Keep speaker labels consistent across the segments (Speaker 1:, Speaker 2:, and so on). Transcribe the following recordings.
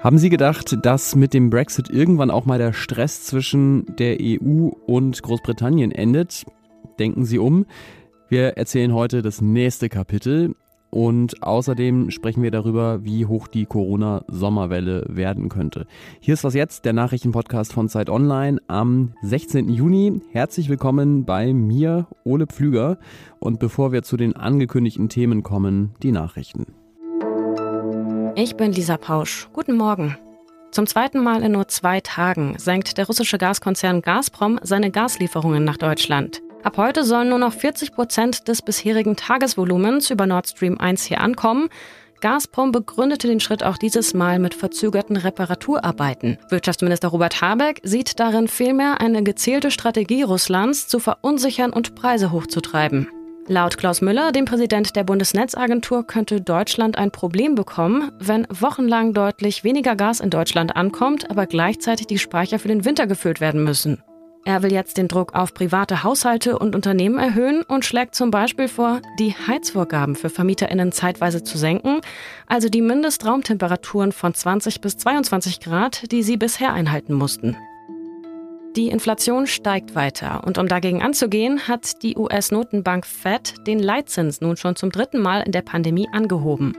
Speaker 1: Haben Sie gedacht, dass mit dem Brexit irgendwann auch mal der Stress zwischen der EU und Großbritannien endet? Denken Sie um. Wir erzählen heute das nächste Kapitel und außerdem sprechen wir darüber, wie hoch die Corona-Sommerwelle werden könnte. Hier ist was jetzt, der Nachrichtenpodcast von Zeit Online am 16. Juni. Herzlich willkommen bei mir, Ole Pflüger. Und bevor wir zu den angekündigten Themen kommen, die Nachrichten.
Speaker 2: Ich bin Lisa Pausch. Guten Morgen. Zum zweiten Mal in nur zwei Tagen senkt der russische Gaskonzern Gazprom seine Gaslieferungen nach Deutschland. Ab heute sollen nur noch 40 Prozent des bisherigen Tagesvolumens über Nord Stream 1 hier ankommen. Gazprom begründete den Schritt auch dieses Mal mit verzögerten Reparaturarbeiten. Wirtschaftsminister Robert Habeck sieht darin vielmehr eine gezielte Strategie Russlands zu verunsichern und Preise hochzutreiben. Laut Klaus Müller, dem Präsident der Bundesnetzagentur, könnte Deutschland ein Problem bekommen, wenn wochenlang deutlich weniger Gas in Deutschland ankommt, aber gleichzeitig die Speicher für den Winter gefüllt werden müssen. Er will jetzt den Druck auf private Haushalte und Unternehmen erhöhen und schlägt zum Beispiel vor, die Heizvorgaben für VermieterInnen zeitweise zu senken, also die Mindestraumtemperaturen von 20 bis 22 Grad, die sie bisher einhalten mussten. Die Inflation steigt weiter und um dagegen anzugehen, hat die US-Notenbank Fed den Leitzins nun schon zum dritten Mal in der Pandemie angehoben.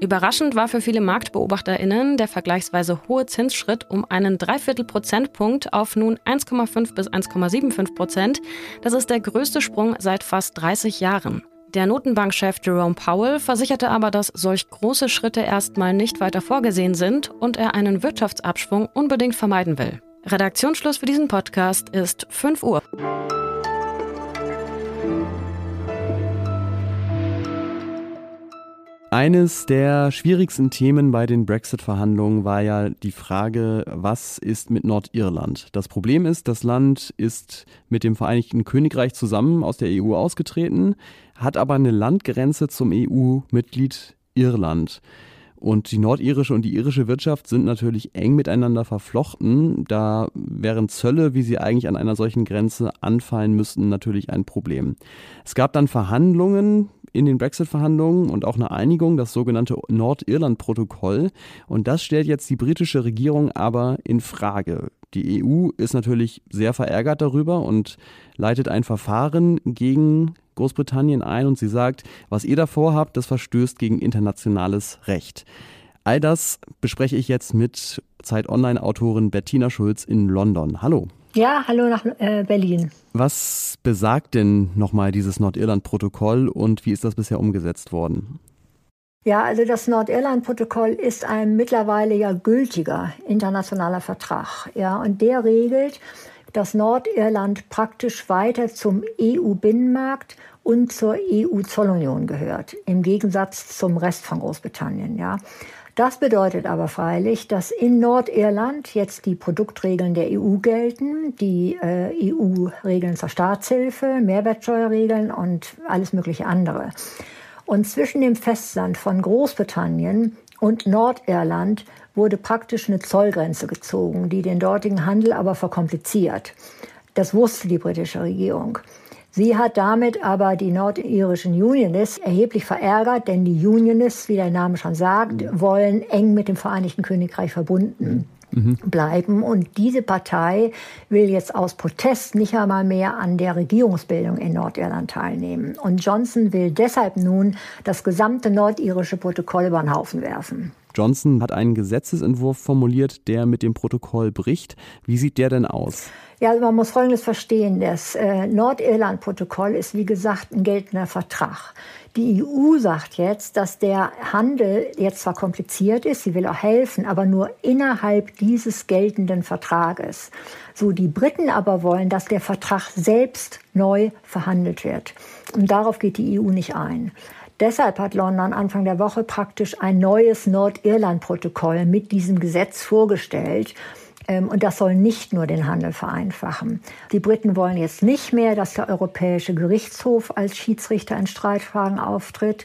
Speaker 2: Überraschend war für viele MarktbeobachterInnen der vergleichsweise hohe Zinsschritt um einen Dreiviertel Prozentpunkt auf nun 1,5 bis 1,75 Prozent. Das ist der größte Sprung seit fast 30 Jahren. Der Notenbankchef Jerome Powell versicherte aber, dass solch große Schritte erstmal nicht weiter vorgesehen sind und er einen Wirtschaftsabschwung unbedingt vermeiden will. Redaktionsschluss für diesen Podcast ist 5 Uhr.
Speaker 1: Eines der schwierigsten Themen bei den Brexit-Verhandlungen war ja die Frage, was ist mit Nordirland? Das Problem ist, das Land ist mit dem Vereinigten Königreich zusammen aus der EU ausgetreten, hat aber eine Landgrenze zum EU-Mitglied Irland. Und die nordirische und die irische Wirtschaft sind natürlich eng miteinander verflochten. Da wären Zölle, wie sie eigentlich an einer solchen Grenze anfallen müssten, natürlich ein Problem. Es gab dann Verhandlungen in den Brexit-Verhandlungen und auch eine Einigung, das sogenannte Nordirland-Protokoll. Und das stellt jetzt die britische Regierung aber in Frage. Die EU ist natürlich sehr verärgert darüber und leitet ein Verfahren gegen Großbritannien ein und sie sagt, was ihr da vorhabt, das verstößt gegen internationales Recht. All das bespreche ich jetzt mit Zeit Online-Autorin Bettina Schulz in London. Hallo.
Speaker 3: Ja, hallo nach äh, Berlin.
Speaker 1: Was besagt denn nochmal dieses Nordirland-Protokoll und wie ist das bisher umgesetzt worden?
Speaker 3: Ja, also das Nordirland-Protokoll ist ein mittlerweile ja gültiger internationaler Vertrag. Ja, und der regelt, dass Nordirland praktisch weiter zum EU-Binnenmarkt und zur EU-Zollunion gehört, im Gegensatz zum Rest von Großbritannien. Ja. Das bedeutet aber freilich, dass in Nordirland jetzt die Produktregeln der EU gelten, die äh, EU-Regeln zur Staatshilfe, Mehrwertsteuerregeln und alles mögliche andere. Und zwischen dem Festland von Großbritannien und Nordirland wurde praktisch eine Zollgrenze gezogen, die den dortigen Handel aber verkompliziert. Das wusste die britische Regierung. Sie hat damit aber die nordirischen Unionists erheblich verärgert, denn die Unionists, wie der Name schon sagt, wollen eng mit dem Vereinigten Königreich verbunden mhm. bleiben. Und diese Partei will jetzt aus Protest nicht einmal mehr an der Regierungsbildung in Nordirland teilnehmen. Und Johnson will deshalb nun das gesamte nordirische Protokoll über den Haufen werfen.
Speaker 1: Johnson hat einen Gesetzesentwurf formuliert, der mit dem Protokoll bricht. Wie sieht der denn aus?
Speaker 3: Ja, also man muss Folgendes verstehen. Das äh, Nordirland-Protokoll ist, wie gesagt, ein geltender Vertrag. Die EU sagt jetzt, dass der Handel jetzt zwar kompliziert ist, sie will auch helfen, aber nur innerhalb dieses geltenden Vertrages. So, die Briten aber wollen, dass der Vertrag selbst neu verhandelt wird. Und darauf geht die EU nicht ein. Deshalb hat London Anfang der Woche praktisch ein neues Nordirland-Protokoll mit diesem Gesetz vorgestellt. Ähm, und das soll nicht nur den Handel vereinfachen. Die Briten wollen jetzt nicht mehr, dass der Europäische Gerichtshof als Schiedsrichter in Streitfragen auftritt.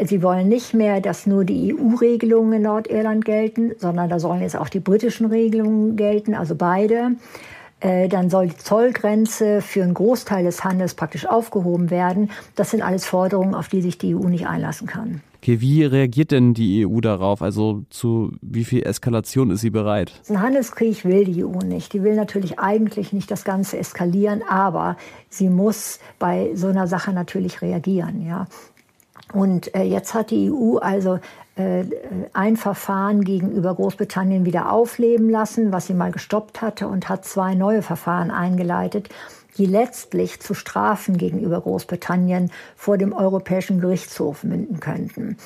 Speaker 3: Sie wollen nicht mehr, dass nur die EU-Regelungen in Nordirland gelten, sondern da sollen jetzt auch die britischen Regelungen gelten, also beide. Äh, dann soll die Zollgrenze für einen Großteil des Handels praktisch aufgehoben werden. Das sind alles Forderungen, auf die sich die EU nicht einlassen kann.
Speaker 1: Okay, wie reagiert denn die EU darauf? Also zu wie viel Eskalation ist sie bereit?
Speaker 3: Ein Handelskrieg will die EU nicht. Die will natürlich eigentlich nicht das Ganze eskalieren, aber sie muss bei so einer Sache natürlich reagieren. Ja. Und äh, jetzt hat die EU also äh, ein Verfahren gegenüber Großbritannien wieder aufleben lassen, was sie mal gestoppt hatte, und hat zwei neue Verfahren eingeleitet, die letztlich zu Strafen gegenüber Großbritannien vor dem Europäischen Gerichtshof münden könnten.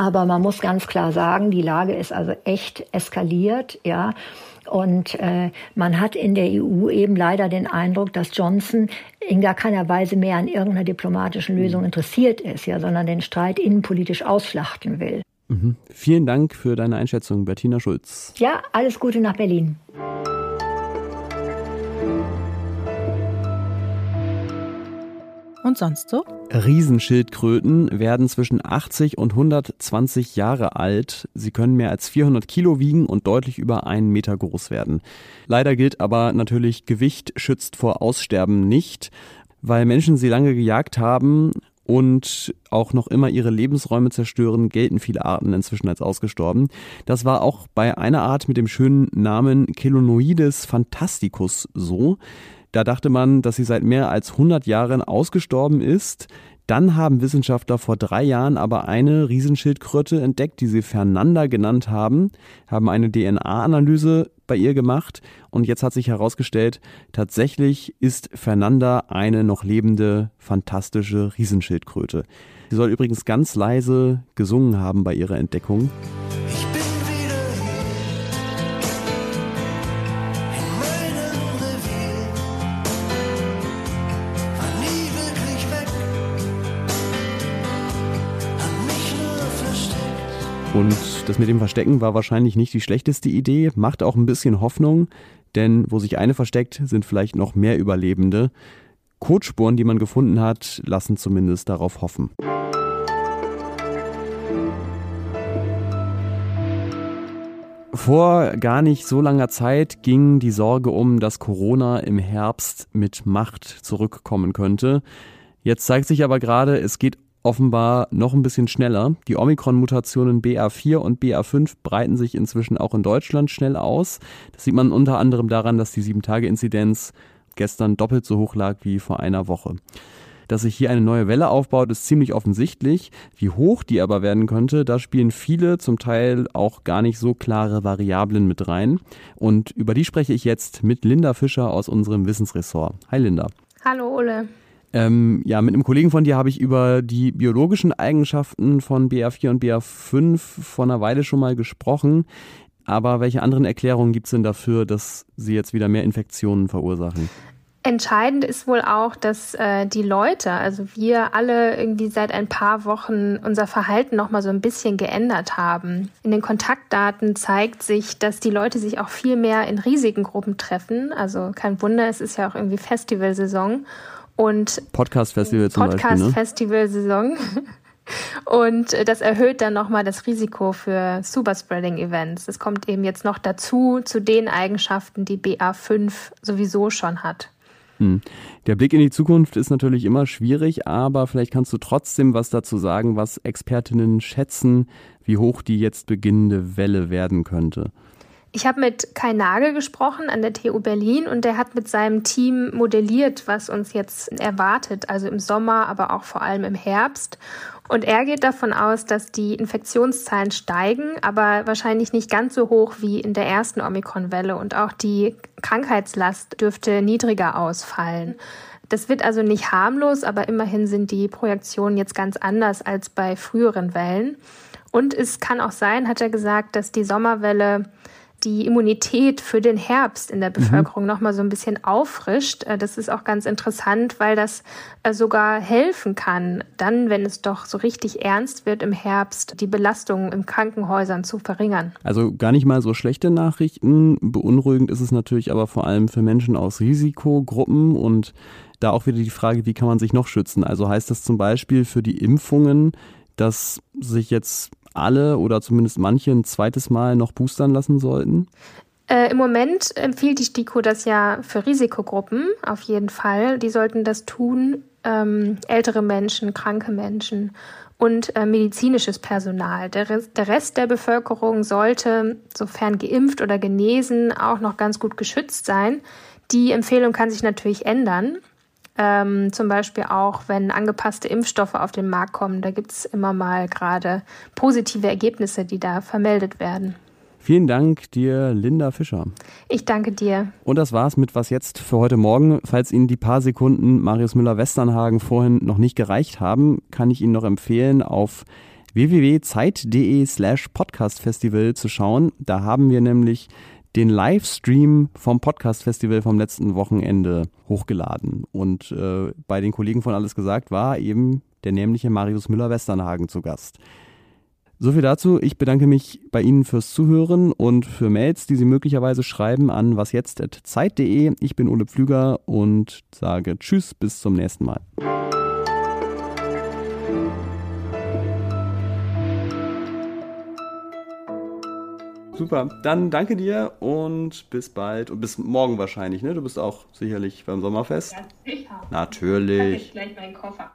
Speaker 3: Aber man muss ganz klar sagen, die Lage ist also echt eskaliert, ja. Und äh, man hat in der EU eben leider den Eindruck, dass Johnson in gar keiner Weise mehr an irgendeiner diplomatischen Lösung interessiert ist, ja, sondern den Streit innenpolitisch ausschlachten will.
Speaker 1: Mhm. Vielen Dank für deine Einschätzung, Bettina Schulz.
Speaker 3: Ja, alles Gute nach Berlin.
Speaker 4: Und sonst so?
Speaker 1: Riesenschildkröten werden zwischen 80 und 120 Jahre alt. Sie können mehr als 400 Kilo wiegen und deutlich über einen Meter groß werden. Leider gilt aber natürlich, Gewicht schützt vor Aussterben nicht. Weil Menschen sie lange gejagt haben, und auch noch immer ihre Lebensräume zerstören, gelten viele Arten inzwischen als ausgestorben. Das war auch bei einer Art mit dem schönen Namen Kelonoides fantasticus so. Da dachte man, dass sie seit mehr als 100 Jahren ausgestorben ist. Dann haben Wissenschaftler vor drei Jahren aber eine Riesenschildkröte entdeckt, die sie Fernanda genannt haben, haben eine DNA-Analyse bei ihr gemacht und jetzt hat sich herausgestellt, tatsächlich ist Fernanda eine noch lebende, fantastische Riesenschildkröte. Sie soll übrigens ganz leise gesungen haben bei ihrer Entdeckung. Und das mit dem Verstecken war wahrscheinlich nicht die schlechteste Idee, macht auch ein bisschen Hoffnung, denn wo sich eine versteckt, sind vielleicht noch mehr Überlebende. Kotspuren, die man gefunden hat, lassen zumindest darauf hoffen. Vor gar nicht so langer Zeit ging die Sorge um, dass Corona im Herbst mit Macht zurückkommen könnte. Jetzt zeigt sich aber gerade, es geht offenbar noch ein bisschen schneller. Die Omikron-Mutationen BA4 und BA5 breiten sich inzwischen auch in Deutschland schnell aus. Das sieht man unter anderem daran, dass die 7-Tage-Inzidenz gestern doppelt so hoch lag wie vor einer Woche. Dass sich hier eine neue Welle aufbaut, ist ziemlich offensichtlich. Wie hoch die aber werden könnte, da spielen viele, zum Teil auch gar nicht so klare Variablen mit rein. Und über die spreche ich jetzt mit Linda Fischer aus unserem Wissensressort. Hi Linda.
Speaker 5: Hallo Ole.
Speaker 1: Ähm, ja, mit einem Kollegen von dir habe ich über die biologischen Eigenschaften von BA4 und BA5 vor einer Weile schon mal gesprochen. Aber welche anderen Erklärungen gibt es denn dafür, dass sie jetzt wieder mehr Infektionen verursachen?
Speaker 5: Entscheidend ist wohl auch, dass äh, die Leute, also wir alle irgendwie seit ein paar Wochen unser Verhalten noch mal so ein bisschen geändert haben. In den Kontaktdaten zeigt sich, dass die Leute sich auch viel mehr in riesigen treffen. Also kein Wunder, es ist ja auch irgendwie Festivalsaison und
Speaker 1: Podcast-Festival zum
Speaker 5: Podcast Beispiel. Podcast-Festival-Saison. Und äh, das erhöht dann nochmal das Risiko für Superspreading-Events. Es kommt eben jetzt noch dazu, zu den Eigenschaften, die BA5 sowieso schon hat.
Speaker 1: Hm. Der Blick in die Zukunft ist natürlich immer schwierig, aber vielleicht kannst du trotzdem was dazu sagen, was Expertinnen schätzen, wie hoch die jetzt beginnende Welle werden könnte.
Speaker 5: Ich habe mit Kai Nagel gesprochen an der TU Berlin und der hat mit seinem Team modelliert, was uns jetzt erwartet, also im Sommer, aber auch vor allem im Herbst. Und er geht davon aus, dass die Infektionszahlen steigen, aber wahrscheinlich nicht ganz so hoch wie in der ersten Omikron-Welle und auch die Krankheitslast dürfte niedriger ausfallen. Das wird also nicht harmlos, aber immerhin sind die Projektionen jetzt ganz anders als bei früheren Wellen. Und es kann auch sein, hat er gesagt, dass die Sommerwelle die Immunität für den Herbst in der mhm. Bevölkerung mhm. noch mal so ein bisschen auffrischt. Äh, das ist auch ganz interessant, weil das äh, sogar helfen kann, dann, wenn es doch so richtig ernst wird im Herbst, die Belastungen in Krankenhäusern zu verringern.
Speaker 1: Also gar nicht mal so schlechte Nachrichten. Beunruhigend ist es natürlich aber vor allem für Menschen aus Risikogruppen und da auch wieder die Frage, wie kann man sich noch schützen? Also heißt das zum Beispiel für die Impfungen, dass sich jetzt alle oder zumindest manche ein zweites Mal noch boostern lassen sollten?
Speaker 5: Äh, Im Moment empfiehlt die STIKO das ja für Risikogruppen auf jeden Fall. Die sollten das tun, ähm, ältere Menschen, kranke Menschen und äh, medizinisches Personal. Der der Rest der Bevölkerung sollte, sofern geimpft oder genesen, auch noch ganz gut geschützt sein. Die Empfehlung kann sich natürlich ändern. Ähm, zum Beispiel auch, wenn angepasste Impfstoffe auf den Markt kommen. Da gibt es immer mal gerade positive Ergebnisse, die da vermeldet werden.
Speaker 1: Vielen Dank dir, Linda Fischer.
Speaker 5: Ich danke dir.
Speaker 1: Und das war's mit Was jetzt für heute Morgen. Falls Ihnen die paar Sekunden Marius Müller-Westernhagen vorhin noch nicht gereicht haben, kann ich Ihnen noch empfehlen, auf www.zeit.de slash podcastfestival zu schauen. Da haben wir nämlich den Livestream vom Podcast Festival vom letzten Wochenende hochgeladen. Und äh, bei den Kollegen von Alles gesagt war eben der nämliche Marius Müller-Westernhagen zu Gast. So viel dazu. Ich bedanke mich bei Ihnen fürs Zuhören und für Mails, die Sie möglicherweise schreiben an wasjetzt.zeit.de. Ich bin Ole Pflüger und sage Tschüss, bis zum nächsten Mal. Super, dann danke dir und bis bald und bis morgen wahrscheinlich, ne? Du bist auch sicherlich beim Sommerfest.
Speaker 5: Ja, sicher.
Speaker 1: Natürlich.
Speaker 5: Ich gleich meinen Koffer.